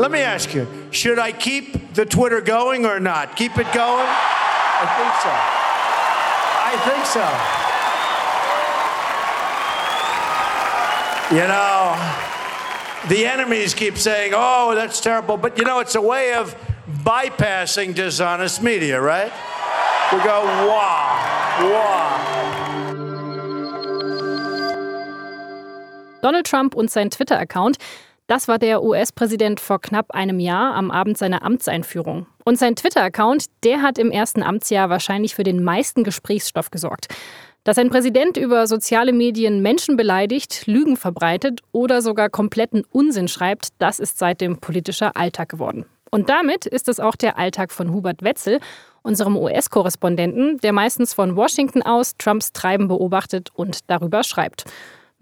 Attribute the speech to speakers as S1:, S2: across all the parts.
S1: Let me ask you, should I keep the Twitter going or not? Keep it going? I think so. I think so. You know, the enemies keep saying, oh, that's terrible. But you know, it's a way of bypassing dishonest media, right? We go, wow, wow.
S2: Donald Trump und sein Twitter-Account, das war der US-Präsident vor knapp einem Jahr am Abend seiner Amtseinführung. Und sein Twitter-Account, der hat im ersten Amtsjahr wahrscheinlich für den meisten Gesprächsstoff gesorgt. Dass ein Präsident über soziale Medien Menschen beleidigt, Lügen verbreitet oder sogar kompletten Unsinn schreibt, das ist seitdem politischer Alltag geworden. Und damit ist es auch der Alltag von Hubert Wetzel, unserem US-Korrespondenten, der meistens von Washington aus Trumps Treiben beobachtet und darüber schreibt.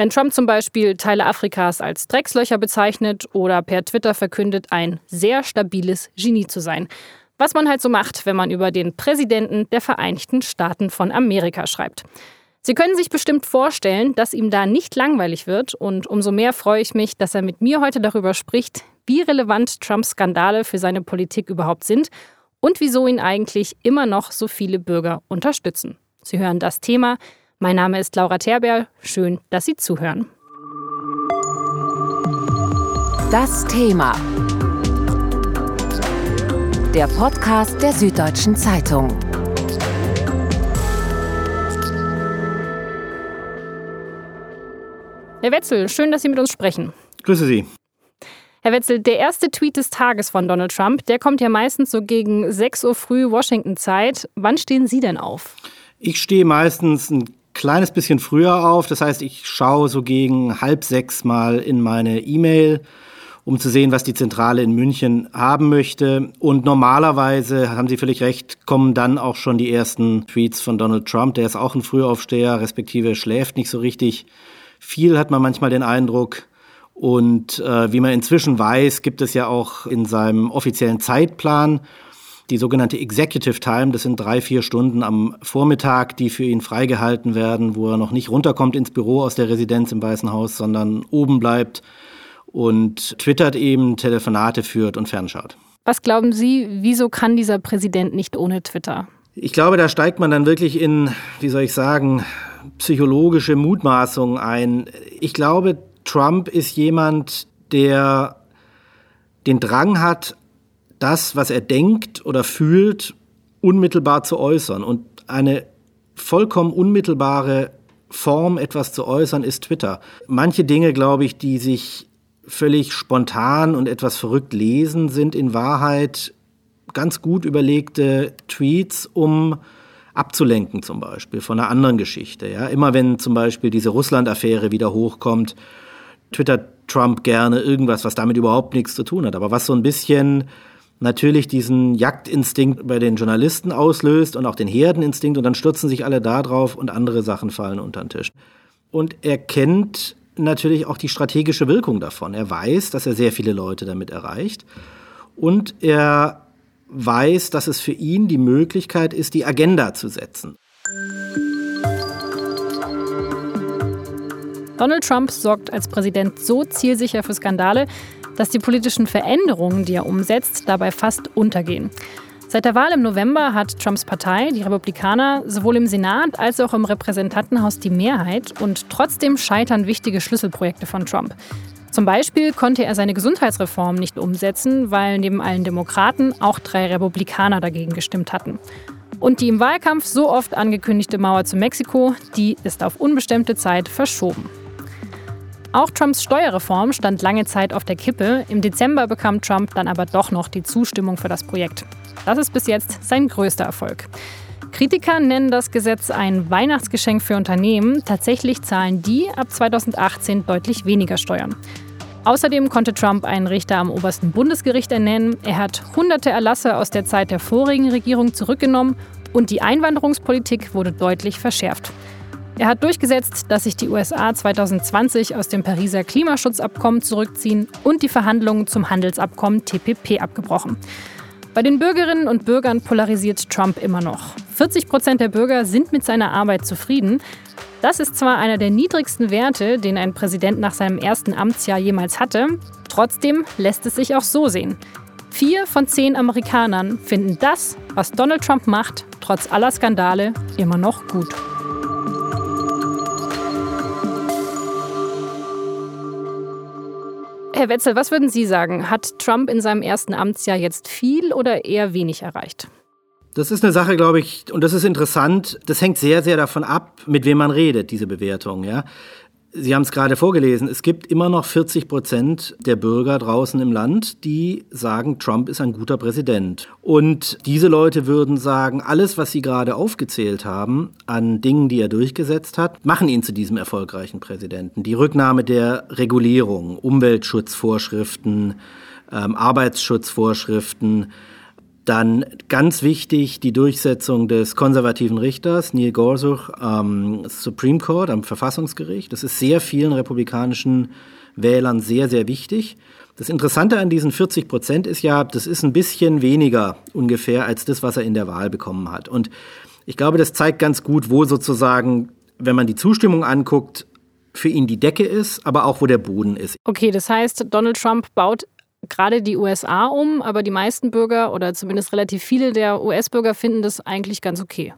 S2: Wenn Trump zum Beispiel Teile Afrikas als Dreckslöcher bezeichnet oder per Twitter verkündet, ein sehr stabiles Genie zu sein. Was man halt so macht, wenn man über den Präsidenten der Vereinigten Staaten von Amerika schreibt. Sie können sich bestimmt vorstellen, dass ihm da nicht langweilig wird und umso mehr freue ich mich, dass er mit mir heute darüber spricht, wie relevant Trumps Skandale für seine Politik überhaupt sind und wieso ihn eigentlich immer noch so viele Bürger unterstützen. Sie hören das Thema mein Name ist Laura Terberl. Schön, dass Sie zuhören.
S3: Das Thema. Der Podcast der Süddeutschen Zeitung.
S2: Herr Wetzel, schön, dass Sie mit uns sprechen.
S4: Grüße Sie.
S2: Herr Wetzel, der erste Tweet des Tages von Donald Trump, der kommt ja meistens so gegen 6 Uhr früh Washington-Zeit. Wann stehen Sie denn auf?
S4: Ich stehe meistens ein kleines bisschen früher auf. Das heißt, ich schaue so gegen halb sechs mal in meine E-Mail, um zu sehen, was die Zentrale in München haben möchte. Und normalerweise, haben Sie völlig recht, kommen dann auch schon die ersten Tweets von Donald Trump. Der ist auch ein Frühaufsteher, respektive schläft nicht so richtig. Viel hat man manchmal den Eindruck. Und äh, wie man inzwischen weiß, gibt es ja auch in seinem offiziellen Zeitplan die sogenannte Executive Time, das sind drei, vier Stunden am Vormittag, die für ihn freigehalten werden, wo er noch nicht runterkommt ins Büro aus der Residenz im Weißen Haus, sondern oben bleibt und twittert eben, Telefonate führt und fernschaut.
S2: Was glauben Sie, wieso kann dieser Präsident nicht ohne Twitter?
S4: Ich glaube, da steigt man dann wirklich in, wie soll ich sagen, psychologische Mutmaßungen ein. Ich glaube, Trump ist jemand, der den Drang hat, das, was er denkt oder fühlt, unmittelbar zu äußern. Und eine vollkommen unmittelbare Form, etwas zu äußern, ist Twitter. Manche Dinge, glaube ich, die sich völlig spontan und etwas verrückt lesen, sind in Wahrheit ganz gut überlegte Tweets, um abzulenken zum Beispiel von einer anderen Geschichte. Ja? Immer wenn zum Beispiel diese Russland-Affäre wieder hochkommt, twittert Trump gerne irgendwas, was damit überhaupt nichts zu tun hat. Aber was so ein bisschen natürlich diesen Jagdinstinkt bei den Journalisten auslöst und auch den Herdeninstinkt und dann stürzen sich alle da drauf und andere Sachen fallen unter den Tisch. Und er kennt natürlich auch die strategische Wirkung davon. Er weiß, dass er sehr viele Leute damit erreicht und er weiß, dass es für ihn die Möglichkeit ist, die Agenda zu setzen.
S2: Donald Trump sorgt als Präsident so zielsicher für Skandale, dass die politischen Veränderungen, die er umsetzt, dabei fast untergehen. Seit der Wahl im November hat Trumps Partei, die Republikaner, sowohl im Senat als auch im Repräsentantenhaus die Mehrheit und trotzdem scheitern wichtige Schlüsselprojekte von Trump. Zum Beispiel konnte er seine Gesundheitsreform nicht umsetzen, weil neben allen Demokraten auch drei Republikaner dagegen gestimmt hatten. Und die im Wahlkampf so oft angekündigte Mauer zu Mexiko, die ist auf unbestimmte Zeit verschoben. Auch Trumps Steuerreform stand lange Zeit auf der Kippe. Im Dezember bekam Trump dann aber doch noch die Zustimmung für das Projekt. Das ist bis jetzt sein größter Erfolg. Kritiker nennen das Gesetz ein Weihnachtsgeschenk für Unternehmen. Tatsächlich zahlen die ab 2018 deutlich weniger Steuern. Außerdem konnte Trump einen Richter am obersten Bundesgericht ernennen. Er hat hunderte Erlasse aus der Zeit der vorigen Regierung zurückgenommen und die Einwanderungspolitik wurde deutlich verschärft. Er hat durchgesetzt, dass sich die USA 2020 aus dem Pariser Klimaschutzabkommen zurückziehen und die Verhandlungen zum Handelsabkommen TPP abgebrochen. Bei den Bürgerinnen und Bürgern polarisiert Trump immer noch. 40 Prozent der Bürger sind mit seiner Arbeit zufrieden. Das ist zwar einer der niedrigsten Werte, den ein Präsident nach seinem ersten Amtsjahr jemals hatte. Trotzdem lässt es sich auch so sehen. Vier von zehn Amerikanern finden das, was Donald Trump macht, trotz aller Skandale, immer noch gut. Herr Wetzel, was würden Sie sagen? Hat Trump in seinem ersten Amtsjahr jetzt viel oder eher wenig erreicht?
S4: Das ist eine Sache, glaube ich, und das ist interessant. Das hängt sehr, sehr davon ab, mit wem man redet, diese Bewertung. Ja? Sie haben es gerade vorgelesen, es gibt immer noch 40 Prozent der Bürger draußen im Land, die sagen, Trump ist ein guter Präsident. Und diese Leute würden sagen, alles, was Sie gerade aufgezählt haben an Dingen, die er durchgesetzt hat, machen ihn zu diesem erfolgreichen Präsidenten. Die Rücknahme der Regulierung, Umweltschutzvorschriften, ähm, Arbeitsschutzvorschriften, dann ganz wichtig die Durchsetzung des konservativen Richters Neil Gorsuch am Supreme Court, am Verfassungsgericht. Das ist sehr vielen republikanischen Wählern sehr, sehr wichtig. Das Interessante an diesen 40 Prozent ist ja, das ist ein bisschen weniger ungefähr als das, was er in der Wahl bekommen hat. Und ich glaube, das zeigt ganz gut, wo sozusagen, wenn man die Zustimmung anguckt, für ihn die Decke ist, aber auch wo der Boden ist.
S2: Okay, das heißt, Donald Trump baut gerade die USA um, aber die meisten Bürger oder zumindest relativ viele der US-Bürger finden das eigentlich ganz okay.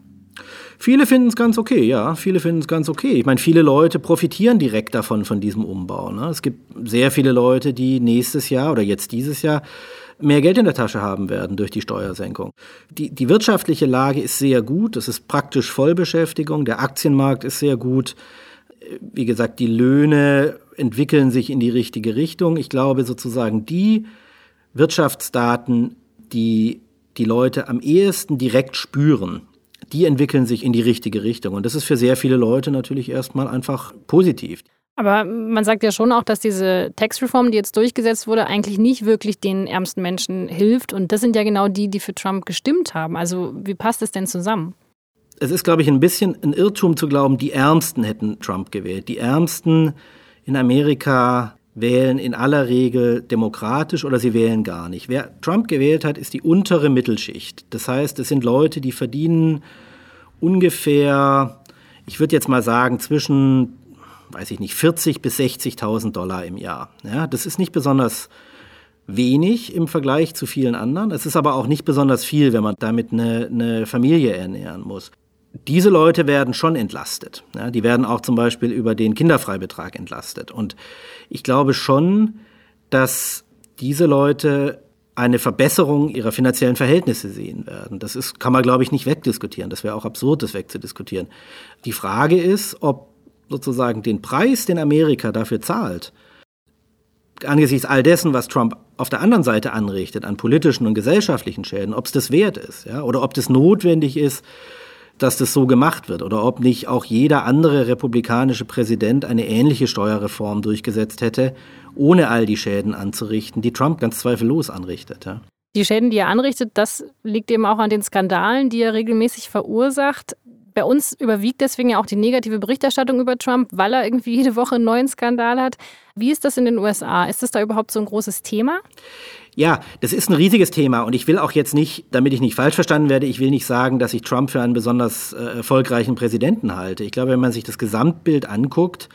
S4: Viele finden es ganz okay, ja. Viele finden es ganz okay. Ich meine, viele Leute profitieren direkt davon, von diesem Umbau. Ne? Es gibt sehr viele Leute, die nächstes Jahr oder jetzt dieses Jahr mehr Geld in der Tasche haben werden durch die Steuersenkung. Die, die wirtschaftliche Lage ist sehr gut. Es ist praktisch Vollbeschäftigung. Der Aktienmarkt ist sehr gut. Wie gesagt, die Löhne entwickeln sich in die richtige Richtung. Ich glaube sozusagen die Wirtschaftsdaten, die die Leute am ehesten direkt spüren, die entwickeln sich in die richtige Richtung. Und das ist für sehr viele Leute natürlich erstmal einfach positiv.
S2: Aber man sagt ja schon auch, dass diese Tax-Reform, die jetzt durchgesetzt wurde, eigentlich nicht wirklich den ärmsten Menschen hilft. Und das sind ja genau die, die für Trump gestimmt haben. Also wie passt es denn zusammen?
S4: Es ist, glaube ich, ein bisschen ein Irrtum zu glauben, die Ärmsten hätten Trump gewählt. Die Ärmsten in Amerika wählen in aller Regel demokratisch oder sie wählen gar nicht. Wer Trump gewählt hat, ist die untere Mittelschicht. Das heißt, es sind Leute, die verdienen ungefähr, ich würde jetzt mal sagen, zwischen, weiß ich nicht, 40 bis 60.000 Dollar im Jahr. Ja, das ist nicht besonders wenig im Vergleich zu vielen anderen. Es ist aber auch nicht besonders viel, wenn man damit eine, eine Familie ernähren muss diese Leute werden schon entlastet. Ja, die werden auch zum Beispiel über den Kinderfreibetrag entlastet. Und ich glaube schon, dass diese Leute eine Verbesserung ihrer finanziellen Verhältnisse sehen werden. Das ist, kann man, glaube ich, nicht wegdiskutieren. Das wäre auch absurd, das wegzudiskutieren. Die Frage ist, ob sozusagen den Preis, den Amerika dafür zahlt, angesichts all dessen, was Trump auf der anderen Seite anrichtet, an politischen und gesellschaftlichen Schäden, ob es das wert ist, ja, oder ob das notwendig ist, dass das so gemacht wird oder ob nicht auch jeder andere republikanische Präsident eine ähnliche Steuerreform durchgesetzt hätte, ohne all die Schäden anzurichten, die Trump ganz zweifellos anrichtet. Ja.
S2: Die Schäden, die er anrichtet, das liegt eben auch an den Skandalen, die er regelmäßig verursacht. Bei uns überwiegt deswegen ja auch die negative Berichterstattung über Trump, weil er irgendwie jede Woche einen neuen Skandal hat. Wie ist das in den USA? Ist das da überhaupt so ein großes Thema?
S4: Ja, das ist ein riesiges Thema und ich will auch jetzt nicht, damit ich nicht falsch verstanden werde, ich will nicht sagen, dass ich Trump für einen besonders äh, erfolgreichen Präsidenten halte. Ich glaube, wenn man sich das Gesamtbild anguckt,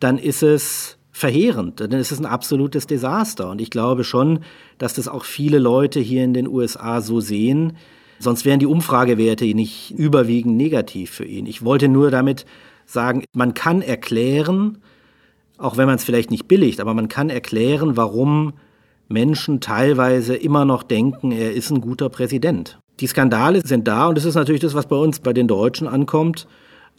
S4: dann ist es verheerend, dann ist es ein absolutes Desaster und ich glaube schon, dass das auch viele Leute hier in den USA so sehen. Sonst wären die Umfragewerte nicht überwiegend negativ für ihn. Ich wollte nur damit sagen, man kann erklären, auch wenn man es vielleicht nicht billigt, aber man kann erklären, warum Menschen teilweise immer noch denken, er ist ein guter Präsident. Die Skandale sind da und das ist natürlich das, was bei uns, bei den Deutschen ankommt.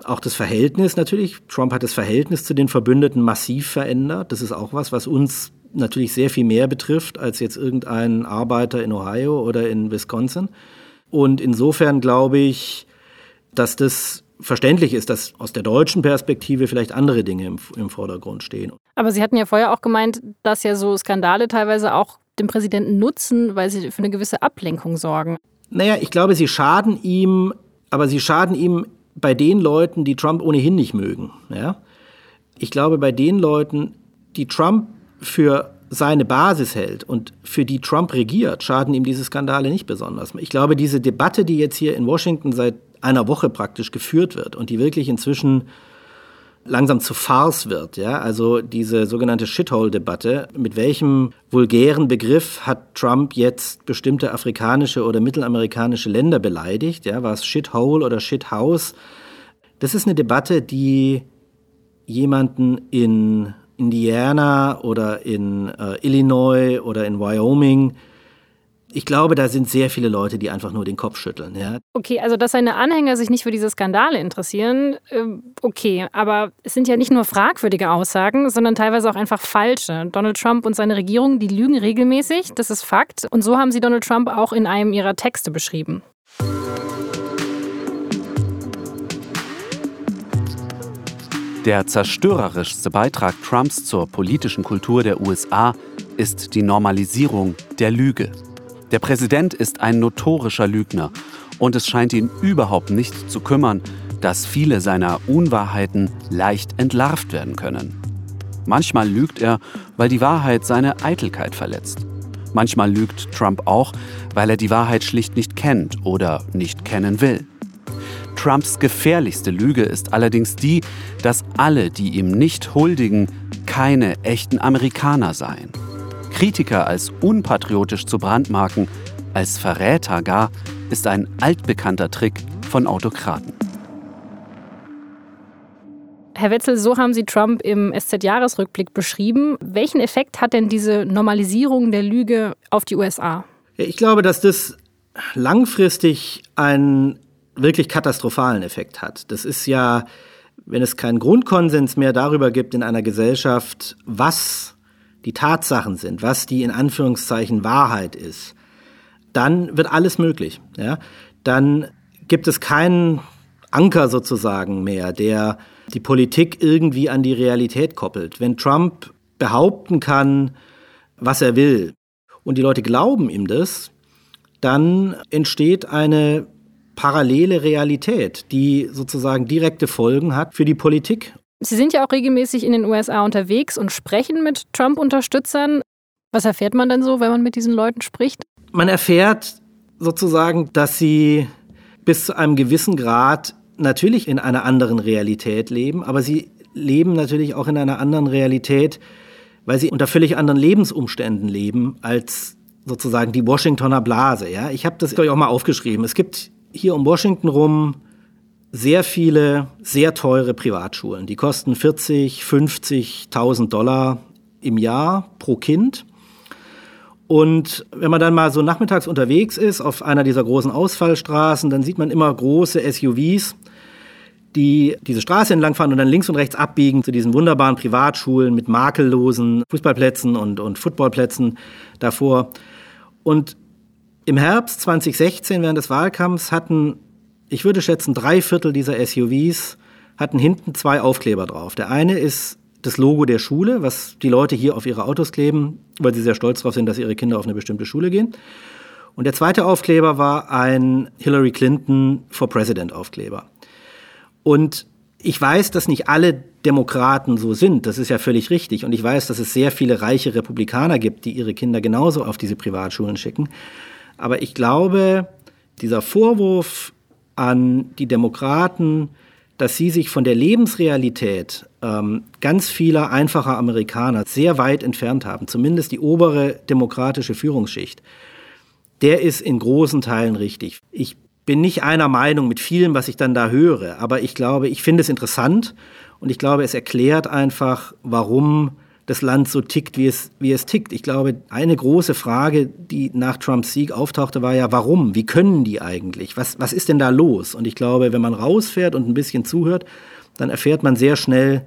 S4: Auch das Verhältnis natürlich. Trump hat das Verhältnis zu den Verbündeten massiv verändert. Das ist auch was, was uns natürlich sehr viel mehr betrifft als jetzt irgendein Arbeiter in Ohio oder in Wisconsin. Und insofern glaube ich, dass das verständlich ist, dass aus der deutschen Perspektive vielleicht andere Dinge im, im Vordergrund stehen.
S2: Aber Sie hatten ja vorher auch gemeint, dass ja so Skandale teilweise auch dem Präsidenten nutzen, weil sie für eine gewisse Ablenkung sorgen.
S4: Naja, ich glaube, sie schaden ihm, aber sie schaden ihm bei den Leuten, die Trump ohnehin nicht mögen. Ja? Ich glaube, bei den Leuten, die Trump für seine Basis hält und für die Trump regiert, schaden ihm diese Skandale nicht besonders. Ich glaube, diese Debatte, die jetzt hier in Washington seit einer Woche praktisch geführt wird und die wirklich inzwischen langsam zu Farce wird. Ja? Also diese sogenannte Shithole-Debatte. Mit welchem vulgären Begriff hat Trump jetzt bestimmte afrikanische oder mittelamerikanische Länder beleidigt? Ja? War es Shithole oder Shithouse? Das ist eine Debatte, die jemanden in Indiana oder in äh, Illinois oder in Wyoming ich glaube, da sind sehr viele Leute, die einfach nur den Kopf schütteln. Ja.
S2: Okay, also dass seine Anhänger sich nicht für diese Skandale interessieren, äh, okay, aber es sind ja nicht nur fragwürdige Aussagen, sondern teilweise auch einfach falsche. Donald Trump und seine Regierung, die lügen regelmäßig, das ist Fakt. Und so haben sie Donald Trump auch in einem ihrer Texte beschrieben.
S5: Der zerstörerischste Beitrag Trumps zur politischen Kultur der USA ist die Normalisierung der Lüge. Der Präsident ist ein notorischer Lügner und es scheint ihn überhaupt nicht zu kümmern, dass viele seiner Unwahrheiten leicht entlarvt werden können. Manchmal lügt er, weil die Wahrheit seine Eitelkeit verletzt. Manchmal lügt Trump auch, weil er die Wahrheit schlicht nicht kennt oder nicht kennen will. Trumps gefährlichste Lüge ist allerdings die, dass alle, die ihm nicht huldigen, keine echten Amerikaner seien. Kritiker als unpatriotisch zu brandmarken, als Verräter gar, ist ein altbekannter Trick von Autokraten.
S2: Herr Wetzel, so haben Sie Trump im SZ-Jahresrückblick beschrieben. Welchen Effekt hat denn diese Normalisierung der Lüge auf die USA?
S4: Ich glaube, dass das langfristig einen wirklich katastrophalen Effekt hat. Das ist ja, wenn es keinen Grundkonsens mehr darüber gibt in einer Gesellschaft, was die Tatsachen sind, was die in Anführungszeichen Wahrheit ist, dann wird alles möglich. Ja? Dann gibt es keinen Anker sozusagen mehr, der die Politik irgendwie an die Realität koppelt. Wenn Trump behaupten kann, was er will, und die Leute glauben ihm das, dann entsteht eine parallele Realität, die sozusagen direkte Folgen hat für die Politik
S2: Sie sind ja auch regelmäßig in den USA unterwegs und sprechen mit Trump-Unterstützern. Was erfährt man denn so, wenn man mit diesen Leuten spricht?
S4: Man erfährt sozusagen, dass sie bis zu einem gewissen Grad natürlich in einer anderen Realität leben, aber sie leben natürlich auch in einer anderen Realität, weil sie unter völlig anderen Lebensumständen leben als sozusagen die Washingtoner Blase. Ja? Ich habe das euch auch mal aufgeschrieben. Es gibt hier um Washington rum sehr viele sehr teure Privatschulen. Die kosten 40, 50.000 Dollar im Jahr pro Kind. Und wenn man dann mal so nachmittags unterwegs ist auf einer dieser großen Ausfallstraßen, dann sieht man immer große SUVs, die diese Straße entlangfahren und dann links und rechts abbiegen zu diesen wunderbaren Privatschulen mit makellosen Fußballplätzen und, und Footballplätzen davor. Und im Herbst 2016 während des Wahlkampfs hatten ich würde schätzen, drei Viertel dieser SUVs hatten hinten zwei Aufkleber drauf. Der eine ist das Logo der Schule, was die Leute hier auf ihre Autos kleben, weil sie sehr stolz darauf sind, dass ihre Kinder auf eine bestimmte Schule gehen. Und der zweite Aufkleber war ein Hillary Clinton for President Aufkleber. Und ich weiß, dass nicht alle Demokraten so sind, das ist ja völlig richtig. Und ich weiß, dass es sehr viele reiche Republikaner gibt, die ihre Kinder genauso auf diese Privatschulen schicken. Aber ich glaube, dieser Vorwurf, an die Demokraten, dass sie sich von der Lebensrealität ähm, ganz vieler einfacher Amerikaner sehr weit entfernt haben, zumindest die obere demokratische Führungsschicht, der ist in großen Teilen richtig. Ich bin nicht einer Meinung mit vielem, was ich dann da höre, aber ich glaube, ich finde es interessant und ich glaube, es erklärt einfach, warum das Land so tickt, wie es, wie es tickt. Ich glaube, eine große Frage, die nach Trumps Sieg auftauchte, war ja, warum? Wie können die eigentlich? Was, was ist denn da los? Und ich glaube, wenn man rausfährt und ein bisschen zuhört, dann erfährt man sehr schnell,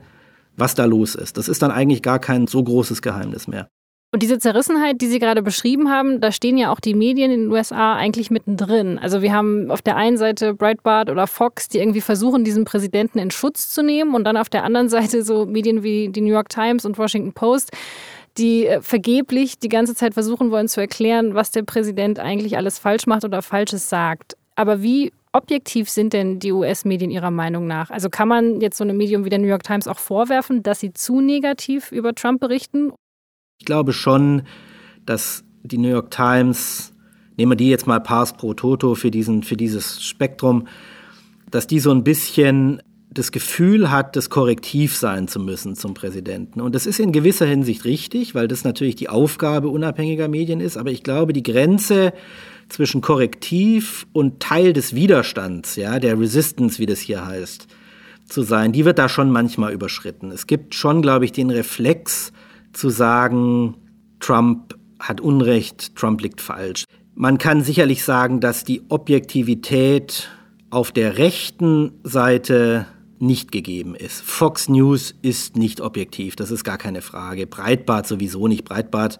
S4: was da los ist. Das ist dann eigentlich gar kein so großes Geheimnis mehr.
S2: Und diese Zerrissenheit, die Sie gerade beschrieben haben, da stehen ja auch die Medien in den USA eigentlich mittendrin. Also wir haben auf der einen Seite Breitbart oder Fox, die irgendwie versuchen, diesen Präsidenten in Schutz zu nehmen und dann auf der anderen Seite so Medien wie die New York Times und Washington Post, die äh, vergeblich die ganze Zeit versuchen wollen zu erklären, was der Präsident eigentlich alles falsch macht oder Falsches sagt. Aber wie objektiv sind denn die US-Medien Ihrer Meinung nach? Also kann man jetzt so einem Medium wie der New York Times auch vorwerfen, dass sie zu negativ über Trump berichten?
S4: Ich glaube schon, dass die New York Times, nehmen wir die jetzt mal Pars pro Toto für, diesen, für dieses Spektrum, dass die so ein bisschen das Gefühl hat, das Korrektiv sein zu müssen zum Präsidenten. Und das ist in gewisser Hinsicht richtig, weil das natürlich die Aufgabe unabhängiger Medien ist. Aber ich glaube, die Grenze zwischen Korrektiv und Teil des Widerstands, ja, der Resistance, wie das hier heißt, zu sein, die wird da schon manchmal überschritten. Es gibt schon, glaube ich, den Reflex zu sagen, Trump hat Unrecht, Trump liegt falsch. Man kann sicherlich sagen, dass die Objektivität auf der rechten Seite nicht gegeben ist. Fox News ist nicht objektiv, das ist gar keine Frage. Breitbart sowieso nicht. Breitbart,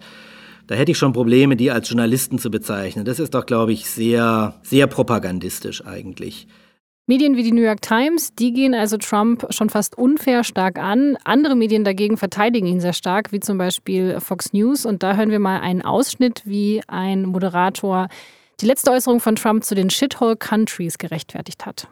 S4: da hätte ich schon Probleme, die als Journalisten zu bezeichnen. Das ist doch, glaube ich, sehr, sehr propagandistisch eigentlich.
S2: Medien wie die New York Times, die gehen also Trump schon fast unfair stark an. Andere Medien dagegen verteidigen ihn sehr stark, wie zum Beispiel Fox News. Und da hören wir mal einen Ausschnitt, wie ein Moderator die letzte Äußerung von Trump zu den Shithole Countries gerechtfertigt hat.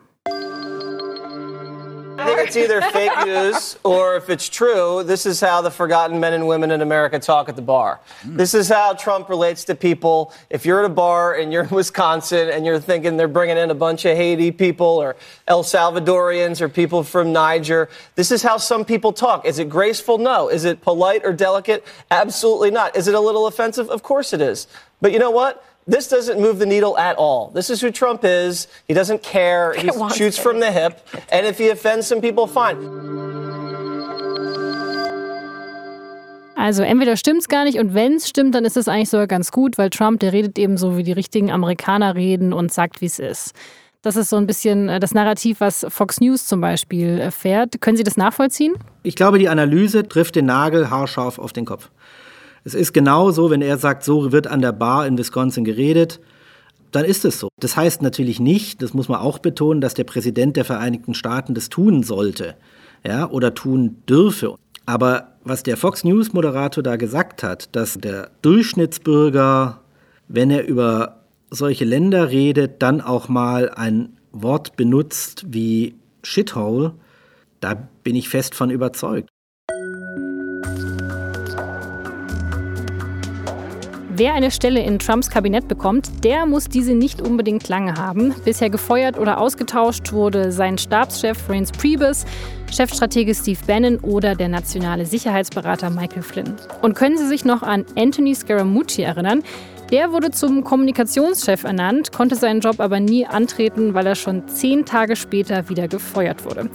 S6: I think it's either fake news or if it's true, this is how the forgotten men and women in America talk at the bar. This is how Trump relates to people. If you're at a bar and you're in Wisconsin and you're thinking they're bringing in a bunch of Haiti people or El Salvadorians or people from Niger, this is how some people talk. Is it graceful? No. Is it polite or delicate? Absolutely not. Is it a little offensive? Of course it is. But you know what? This doesn't move the needle at all. This is who Trump is. He doesn't care. He shoots from the hip. And if he offends some people, fine.
S2: Also entweder stimmt es gar nicht und wenn es stimmt, dann ist es eigentlich sogar ganz gut, weil Trump, der redet eben so, wie die richtigen Amerikaner reden und sagt, wie es ist. Das ist so ein bisschen äh, das Narrativ, was Fox News zum Beispiel äh, fährt. Können Sie das nachvollziehen?
S4: Ich glaube, die Analyse trifft den Nagel haarscharf auf den Kopf. Es ist genau so, wenn er sagt, so wird an der Bar in Wisconsin geredet, dann ist es so. Das heißt natürlich nicht, das muss man auch betonen, dass der Präsident der Vereinigten Staaten das tun sollte ja, oder tun dürfe. Aber was der Fox News Moderator da gesagt hat, dass der Durchschnittsbürger, wenn er über solche Länder redet, dann auch mal ein Wort benutzt wie Shithole, da bin ich fest von überzeugt.
S2: Wer eine Stelle in Trumps Kabinett bekommt, der muss diese nicht unbedingt lange haben. Bisher gefeuert oder ausgetauscht wurde sein Stabschef Reince Priebus, Chefstratege Steve Bannon oder der nationale Sicherheitsberater Michael Flynn. Und können Sie sich noch an Anthony Scaramucci erinnern? Der wurde zum Kommunikationschef ernannt, konnte seinen Job aber nie antreten, weil er schon zehn Tage später wieder gefeuert wurde.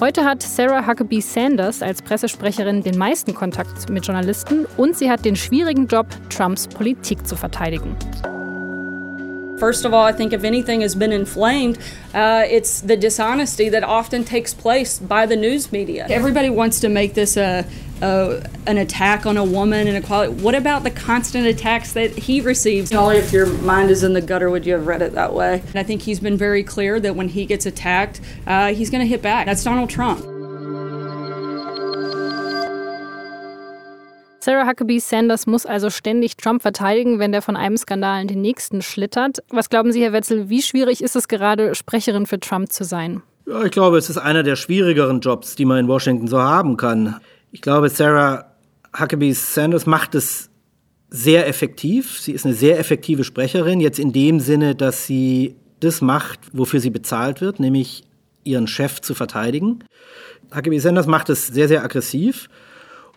S2: Heute hat Sarah Huckabee Sanders als Pressesprecherin den meisten Kontakt mit Journalisten und sie hat den schwierigen Job, Trumps Politik zu verteidigen.
S7: First of all, I think if anything has been inflamed, uh, it's the dishonesty that often takes place by the news media. Everybody wants to make this a, a, an attack on a woman and equality. What about the constant attacks that he receives? Only if your mind is in the gutter would you have read it that way. And I think he's been very clear that when he gets attacked, uh, he's going to hit back. That's Donald Trump.
S2: Sarah Huckabee Sanders muss also ständig Trump verteidigen, wenn der von einem Skandal in den nächsten schlittert. Was glauben Sie, Herr Wetzel, wie schwierig ist es gerade, Sprecherin für Trump zu sein?
S4: Ja, ich glaube, es ist einer der schwierigeren Jobs, die man in Washington so haben kann. Ich glaube, Sarah Huckabee Sanders macht es sehr effektiv. Sie ist eine sehr effektive Sprecherin, jetzt in dem Sinne, dass sie das macht, wofür sie bezahlt wird, nämlich ihren Chef zu verteidigen. Huckabee Sanders macht es sehr, sehr aggressiv.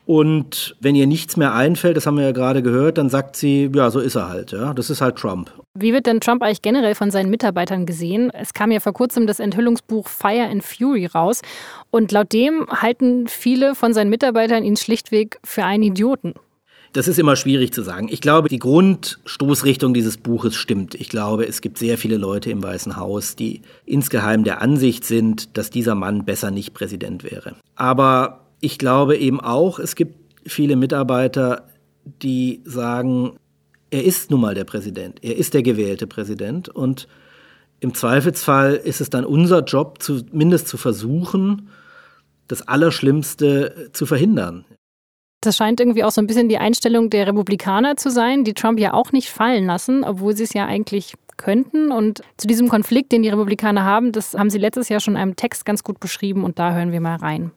S4: Und wenn ihr nichts mehr einfällt, das haben wir ja gerade gehört, dann sagt sie, ja, so ist er halt. Ja, das ist halt Trump.
S2: Wie wird denn Trump eigentlich generell von seinen Mitarbeitern gesehen? Es kam ja vor kurzem das Enthüllungsbuch Fire and Fury raus. Und laut dem halten viele von seinen Mitarbeitern ihn schlichtweg für einen Idioten.
S4: Das ist immer schwierig zu sagen. Ich glaube, die Grundstoßrichtung dieses Buches stimmt. Ich glaube, es gibt sehr viele Leute im Weißen Haus, die insgeheim der Ansicht sind, dass dieser Mann besser nicht Präsident wäre. Aber ich glaube eben auch, es gibt viele Mitarbeiter, die sagen, er ist nun mal der Präsident, er ist der gewählte Präsident und im Zweifelsfall ist es dann unser Job, zumindest zu versuchen, das Allerschlimmste zu verhindern.
S2: Das scheint irgendwie auch so ein bisschen die Einstellung der Republikaner zu sein, die Trump ja auch nicht fallen lassen, obwohl sie es ja eigentlich könnten. Und zu diesem Konflikt, den die Republikaner haben, das haben sie letztes Jahr schon in einem Text ganz gut beschrieben und da hören wir mal rein.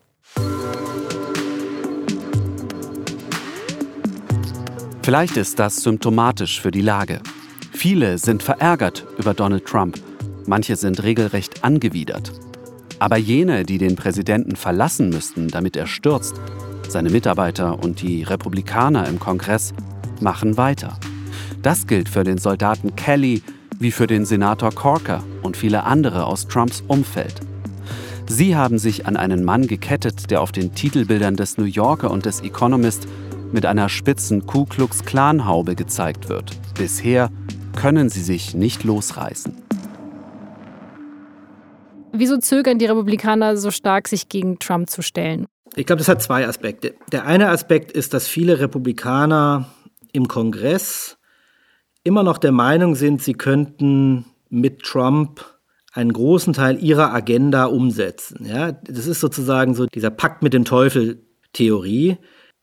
S5: Vielleicht ist das symptomatisch für die Lage. Viele sind verärgert über Donald Trump. Manche sind regelrecht angewidert. Aber jene, die den Präsidenten verlassen müssten, damit er stürzt, seine Mitarbeiter und die Republikaner im Kongress, machen weiter. Das gilt für den Soldaten Kelly wie für den Senator Corker und viele andere aus Trumps Umfeld. Sie haben sich an einen Mann gekettet, der auf den Titelbildern des New Yorker und des Economist mit einer spitzen Ku Klux Klan Haube gezeigt wird. Bisher können sie sich nicht losreißen.
S2: Wieso zögern die Republikaner so stark, sich gegen Trump zu stellen?
S4: Ich glaube, das hat zwei Aspekte. Der eine Aspekt ist, dass viele Republikaner im Kongress immer noch der Meinung sind, sie könnten mit Trump einen großen Teil ihrer Agenda umsetzen. Ja, das ist sozusagen so dieser Pakt mit dem Teufel Theorie.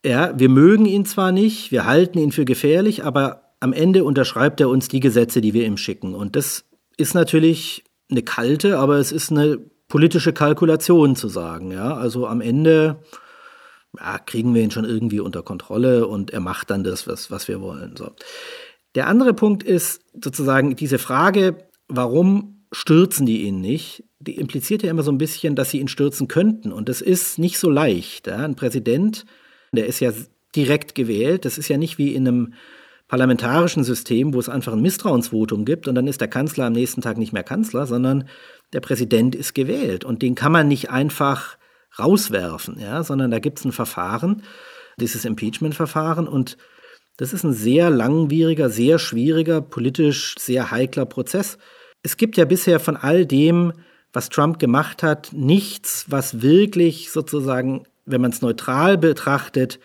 S4: Ja, wir mögen ihn zwar nicht, wir halten ihn für gefährlich, aber am Ende unterschreibt er uns die Gesetze, die wir ihm schicken. Und das ist natürlich eine kalte, aber es ist eine politische Kalkulation zu sagen. Ja, also am Ende ja, kriegen wir ihn schon irgendwie unter Kontrolle und er macht dann das, was, was wir wollen. So. Der andere Punkt ist sozusagen diese Frage, warum stürzen die ihn nicht? Die impliziert ja immer so ein bisschen, dass sie ihn stürzen könnten. Und das ist nicht so leicht. Ja? Ein Präsident, der ist ja direkt gewählt. Das ist ja nicht wie in einem parlamentarischen System, wo es einfach ein Misstrauensvotum gibt und dann ist der Kanzler am nächsten Tag nicht mehr Kanzler, sondern der Präsident ist gewählt und den kann man nicht einfach rauswerfen, ja, sondern da gibt es ein Verfahren, dieses Impeachment-Verfahren und das ist ein sehr langwieriger, sehr schwieriger, politisch sehr heikler Prozess. Es gibt ja bisher von all dem, was Trump gemacht hat, nichts, was wirklich sozusagen, wenn man es neutral betrachtet,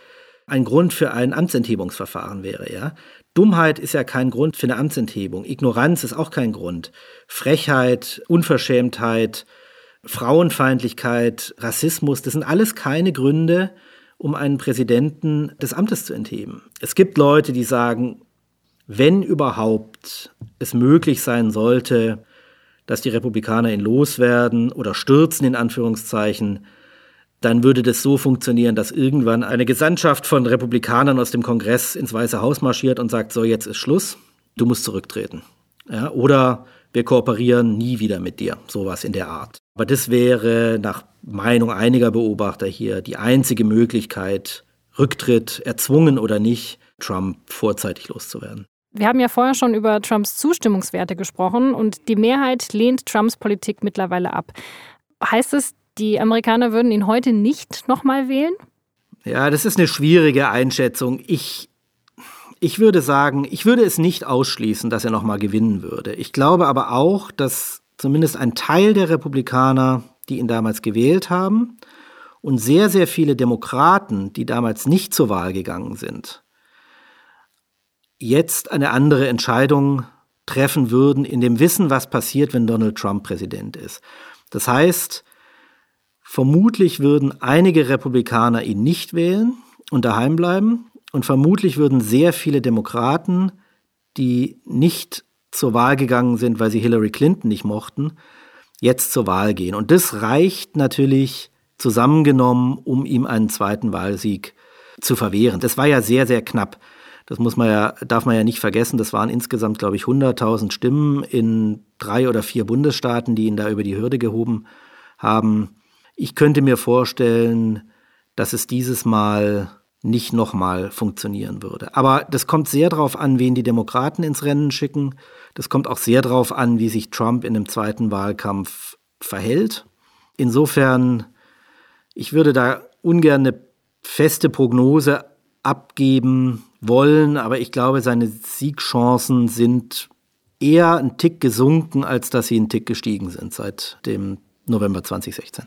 S4: ein Grund für ein Amtsenthebungsverfahren wäre, ja. Dummheit ist ja kein Grund für eine Amtsenthebung. Ignoranz ist auch kein Grund. Frechheit, Unverschämtheit, Frauenfeindlichkeit, Rassismus, das sind alles keine Gründe, um einen Präsidenten des Amtes zu entheben. Es gibt Leute, die sagen, wenn überhaupt es möglich sein sollte, dass die Republikaner ihn loswerden oder stürzen in Anführungszeichen, dann würde das so funktionieren, dass irgendwann eine Gesandtschaft von Republikanern aus dem Kongress ins Weiße Haus marschiert und sagt, so jetzt ist Schluss, du musst zurücktreten. Ja, oder wir kooperieren nie wieder mit dir, sowas in der Art. Aber das wäre nach Meinung einiger Beobachter hier die einzige Möglichkeit, Rücktritt, erzwungen oder nicht, Trump vorzeitig loszuwerden.
S2: Wir haben ja vorher schon über Trumps Zustimmungswerte gesprochen und die Mehrheit lehnt Trumps Politik mittlerweile ab. Heißt es, die Amerikaner würden ihn heute nicht nochmal wählen?
S4: Ja, das ist eine schwierige Einschätzung. Ich, ich würde sagen, ich würde es nicht ausschließen, dass er nochmal gewinnen würde. Ich glaube aber auch, dass zumindest ein Teil der Republikaner, die ihn damals gewählt haben, und sehr, sehr viele Demokraten, die damals nicht zur Wahl gegangen sind, jetzt eine andere Entscheidung treffen würden, in dem Wissen, was passiert, wenn Donald Trump Präsident ist. Das heißt, Vermutlich würden einige Republikaner ihn nicht wählen und daheim bleiben. Und vermutlich würden sehr viele Demokraten, die nicht zur Wahl gegangen sind, weil sie Hillary Clinton nicht mochten, jetzt zur Wahl gehen. Und das reicht natürlich zusammengenommen, um ihm einen zweiten Wahlsieg zu verwehren. Das war ja sehr, sehr knapp. Das muss man ja, darf man ja nicht vergessen. Das waren insgesamt, glaube ich, 100.000 Stimmen in drei oder vier Bundesstaaten, die ihn da über die Hürde gehoben haben. Ich könnte mir vorstellen, dass es dieses Mal nicht nochmal funktionieren würde. Aber das kommt sehr darauf an, wen die Demokraten ins Rennen schicken. Das kommt auch sehr darauf an, wie sich Trump in dem zweiten Wahlkampf verhält. Insofern, ich würde da ungern eine feste Prognose abgeben wollen, aber ich glaube, seine Siegchancen sind eher ein Tick gesunken, als dass sie ein Tick gestiegen sind seit dem November 2016.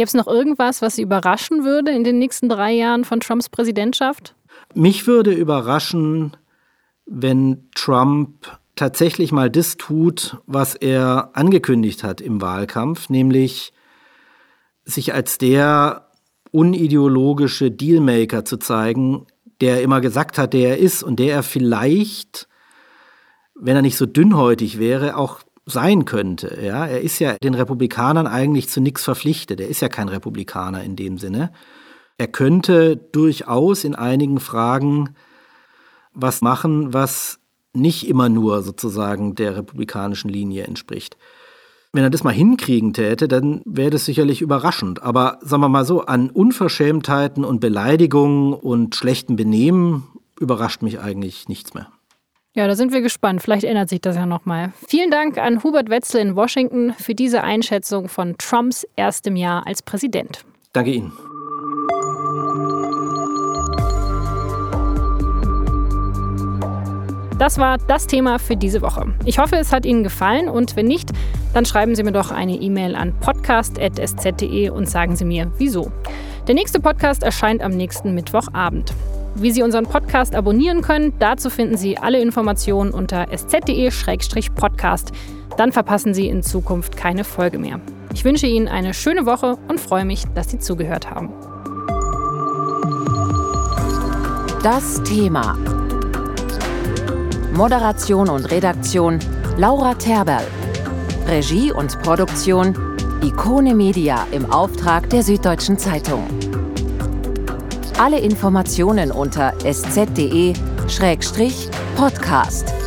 S2: Gibt es noch irgendwas, was Sie überraschen würde in den nächsten drei Jahren von Trumps Präsidentschaft?
S4: Mich würde überraschen, wenn Trump tatsächlich mal das tut, was er angekündigt hat im Wahlkampf, nämlich sich als der unideologische Dealmaker zu zeigen, der er immer gesagt hat, der er ist und der er vielleicht, wenn er nicht so dünnhäutig wäre, auch sein könnte. Ja, er ist ja den Republikanern eigentlich zu nichts verpflichtet. Er ist ja kein Republikaner in dem Sinne. Er könnte durchaus in einigen Fragen was machen, was nicht immer nur sozusagen der republikanischen Linie entspricht. Wenn er das mal hinkriegen täte, dann wäre das sicherlich überraschend. Aber sagen wir mal so, an Unverschämtheiten und Beleidigungen und schlechtem Benehmen überrascht mich eigentlich nichts mehr.
S2: Ja, da sind wir gespannt. Vielleicht ändert sich das ja nochmal. Vielen Dank an Hubert Wetzel in Washington für diese Einschätzung von Trumps erstem Jahr als Präsident.
S4: Danke Ihnen.
S2: Das war das Thema für diese Woche. Ich hoffe, es hat Ihnen gefallen und wenn nicht, dann schreiben Sie mir doch eine E-Mail an podcast.sz.de und sagen Sie mir, wieso. Der nächste Podcast erscheint am nächsten Mittwochabend. Wie Sie unseren Podcast abonnieren können, dazu finden Sie alle Informationen unter sz.de-podcast. Dann verpassen Sie in Zukunft keine Folge mehr. Ich wünsche Ihnen eine schöne Woche und freue mich, dass Sie zugehört haben.
S3: Das Thema. Moderation und Redaktion Laura Terberl. Regie und Produktion Ikone Media im Auftrag der Süddeutschen Zeitung. Alle Informationen unter sz.de-podcast.